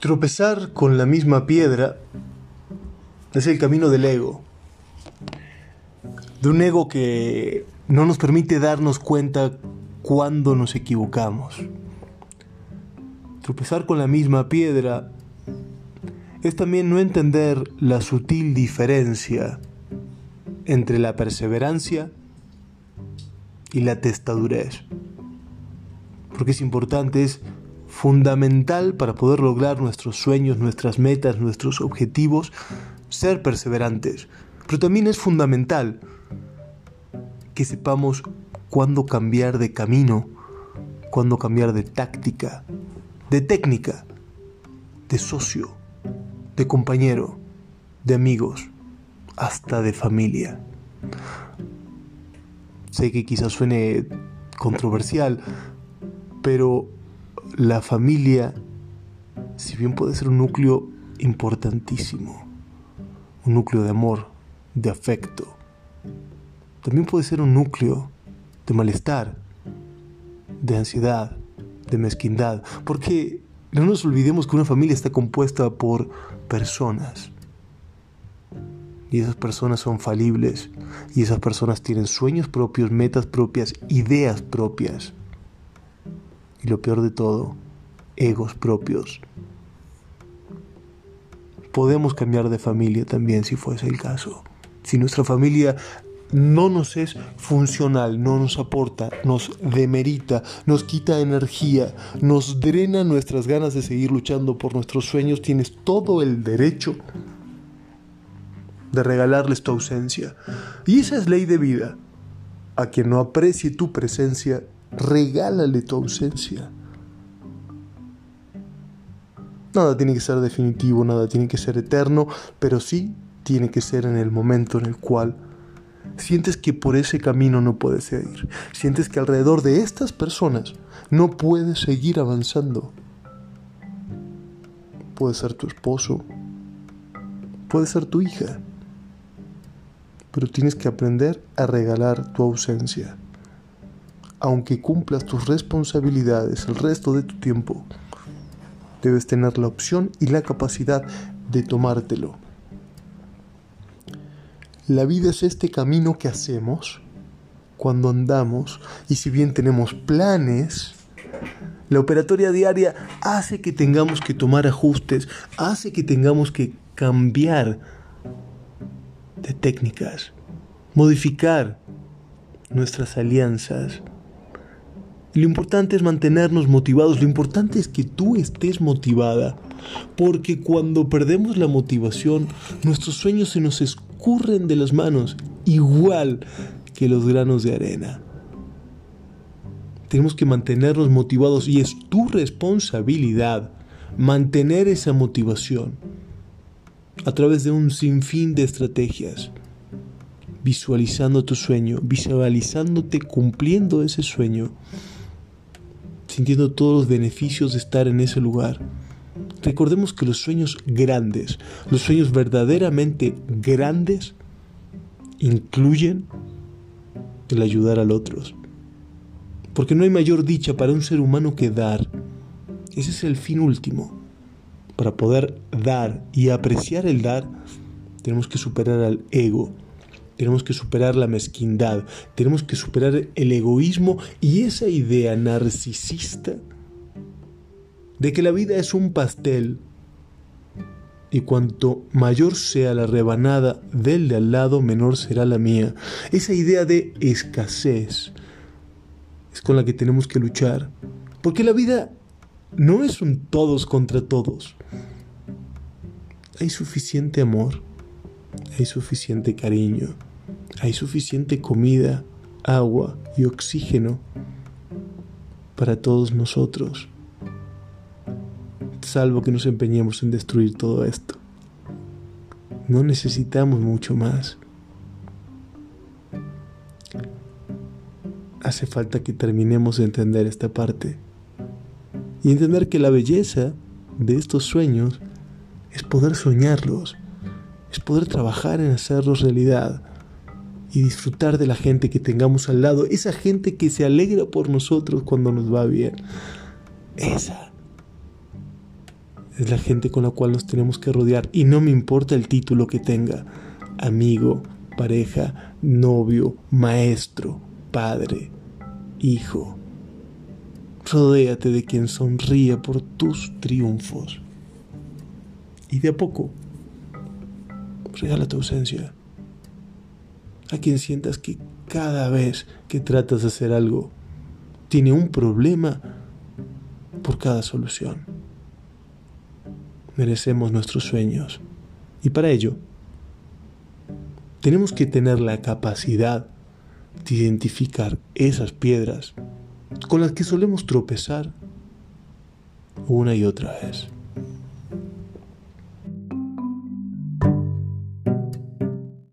Tropezar con la misma piedra es el camino del ego. De un ego que no nos permite darnos cuenta cuando nos equivocamos. Tropezar con la misma piedra es también no entender la sutil diferencia entre la perseverancia y la testadurez. Porque es importante, es fundamental para poder lograr nuestros sueños, nuestras metas, nuestros objetivos, ser perseverantes. Pero también es fundamental que sepamos cuándo cambiar de camino, cuándo cambiar de táctica, de técnica, de socio, de compañero, de amigos, hasta de familia. Sé que quizás suene controversial, pero la familia, si bien puede ser un núcleo importantísimo, un núcleo de amor, de afecto, también puede ser un núcleo de malestar, de ansiedad, de mezquindad, porque no nos olvidemos que una familia está compuesta por personas. Y esas personas son falibles, y esas personas tienen sueños propios, metas propias, ideas propias y lo peor de todo, egos propios. Podemos cambiar de familia también si fuese el caso. Si nuestra familia no nos es funcional, no nos aporta, nos demerita, nos quita energía, nos drena nuestras ganas de seguir luchando por nuestros sueños, tienes todo el derecho de regalarles tu ausencia. Y esa es ley de vida. A quien no aprecie tu presencia, regálale tu ausencia. Nada tiene que ser definitivo, nada tiene que ser eterno, pero sí tiene que ser en el momento en el cual sientes que por ese camino no puedes seguir. Sientes que alrededor de estas personas no puedes seguir avanzando. Puede ser tu esposo, puede ser tu hija, pero tienes que aprender a regalar tu ausencia aunque cumplas tus responsabilidades el resto de tu tiempo, debes tener la opción y la capacidad de tomártelo. La vida es este camino que hacemos cuando andamos y si bien tenemos planes, la operatoria diaria hace que tengamos que tomar ajustes, hace que tengamos que cambiar de técnicas, modificar nuestras alianzas, lo importante es mantenernos motivados, lo importante es que tú estés motivada, porque cuando perdemos la motivación, nuestros sueños se nos escurren de las manos, igual que los granos de arena. Tenemos que mantenernos motivados y es tu responsabilidad mantener esa motivación a través de un sinfín de estrategias, visualizando tu sueño, visualizándote cumpliendo ese sueño sintiendo todos los beneficios de estar en ese lugar. Recordemos que los sueños grandes, los sueños verdaderamente grandes, incluyen el ayudar al otro. Porque no hay mayor dicha para un ser humano que dar. Ese es el fin último. Para poder dar y apreciar el dar, tenemos que superar al ego, tenemos que superar la mezquindad, tenemos que superar el egoísmo y esa idea narcisista de que la vida es un pastel y cuanto mayor sea la rebanada del de al lado, menor será la mía. Esa idea de escasez es con la que tenemos que luchar, porque la vida no es un todos contra todos. Hay suficiente amor, hay suficiente cariño hay suficiente comida, agua y oxígeno para todos nosotros, salvo que nos empeñemos en destruir todo esto. No necesitamos mucho más. Hace falta que terminemos de entender esta parte y entender que la belleza de estos sueños es poder soñarlos, es poder trabajar en hacerlos realidad y disfrutar de la gente que tengamos al lado, esa gente que se alegra por nosotros cuando nos va bien. Esa es la gente con la cual nos tenemos que rodear y no me importa el título que tenga, amigo, pareja, novio, maestro, padre, hijo. Rodéate de quien sonríe por tus triunfos. Y de a poco, regala tu ausencia. A quien sientas que cada vez que tratas de hacer algo, tiene un problema por cada solución. Merecemos nuestros sueños. Y para ello, tenemos que tener la capacidad de identificar esas piedras con las que solemos tropezar una y otra vez.